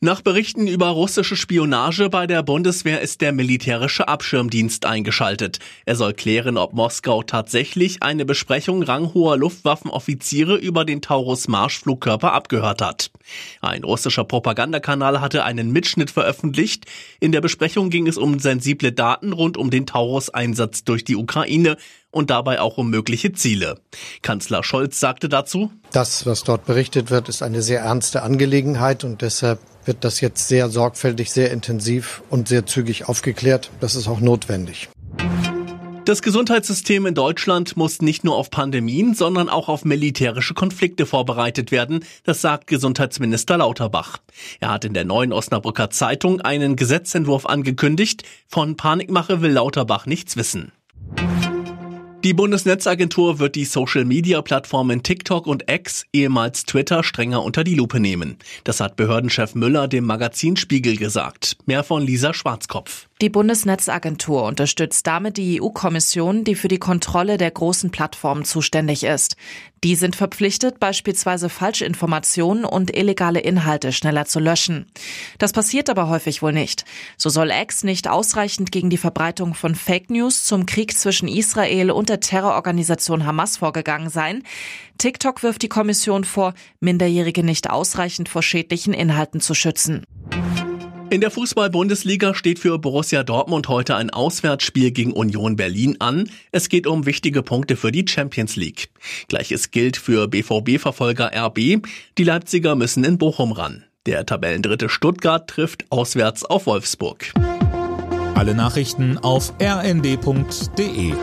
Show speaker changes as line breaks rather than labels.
Nach Berichten über russische Spionage bei der Bundeswehr ist der militärische Abschirmdienst eingeschaltet. Er soll klären, ob Moskau tatsächlich eine Besprechung ranghoher Luftwaffenoffiziere über den Taurus-Marschflugkörper abgehört hat. Ein russischer Propagandakanal hatte einen Mitschnitt veröffentlicht. In der Besprechung ging es um sensible Daten rund um den Taurus-Einsatz durch die Ukraine und dabei auch um mögliche Ziele. Kanzler Scholz sagte dazu,
Das, was dort berichtet wird, ist eine sehr ernste Angelegenheit und deshalb wird das jetzt sehr sorgfältig, sehr intensiv und sehr zügig aufgeklärt. Das ist auch notwendig.
Das Gesundheitssystem in Deutschland muss nicht nur auf Pandemien, sondern auch auf militärische Konflikte vorbereitet werden, das sagt Gesundheitsminister Lauterbach. Er hat in der neuen Osnabrücker Zeitung einen Gesetzentwurf angekündigt. Von Panikmache will Lauterbach nichts wissen. Die Bundesnetzagentur wird die Social-Media-Plattformen TikTok und X, ehemals Twitter, strenger unter die Lupe nehmen. Das hat Behördenchef Müller dem Magazin Spiegel gesagt. Mehr von Lisa Schwarzkopf.
Die Bundesnetzagentur unterstützt damit die EU-Kommission, die für die Kontrolle der großen Plattformen zuständig ist. Die sind verpflichtet, beispielsweise Falschinformationen und illegale Inhalte schneller zu löschen. Das passiert aber häufig wohl nicht. So soll X nicht ausreichend gegen die Verbreitung von Fake News zum Krieg zwischen Israel und der Terrororganisation Hamas vorgegangen sein. TikTok wirft die Kommission vor, Minderjährige nicht ausreichend vor schädlichen Inhalten zu schützen.
In der Fußball-Bundesliga steht für Borussia Dortmund heute ein Auswärtsspiel gegen Union Berlin an. Es geht um wichtige Punkte für die Champions League. Gleiches gilt für BVB-Verfolger RB. Die Leipziger müssen in Bochum ran. Der Tabellendritte Stuttgart trifft auswärts auf Wolfsburg.
Alle Nachrichten auf rnd.de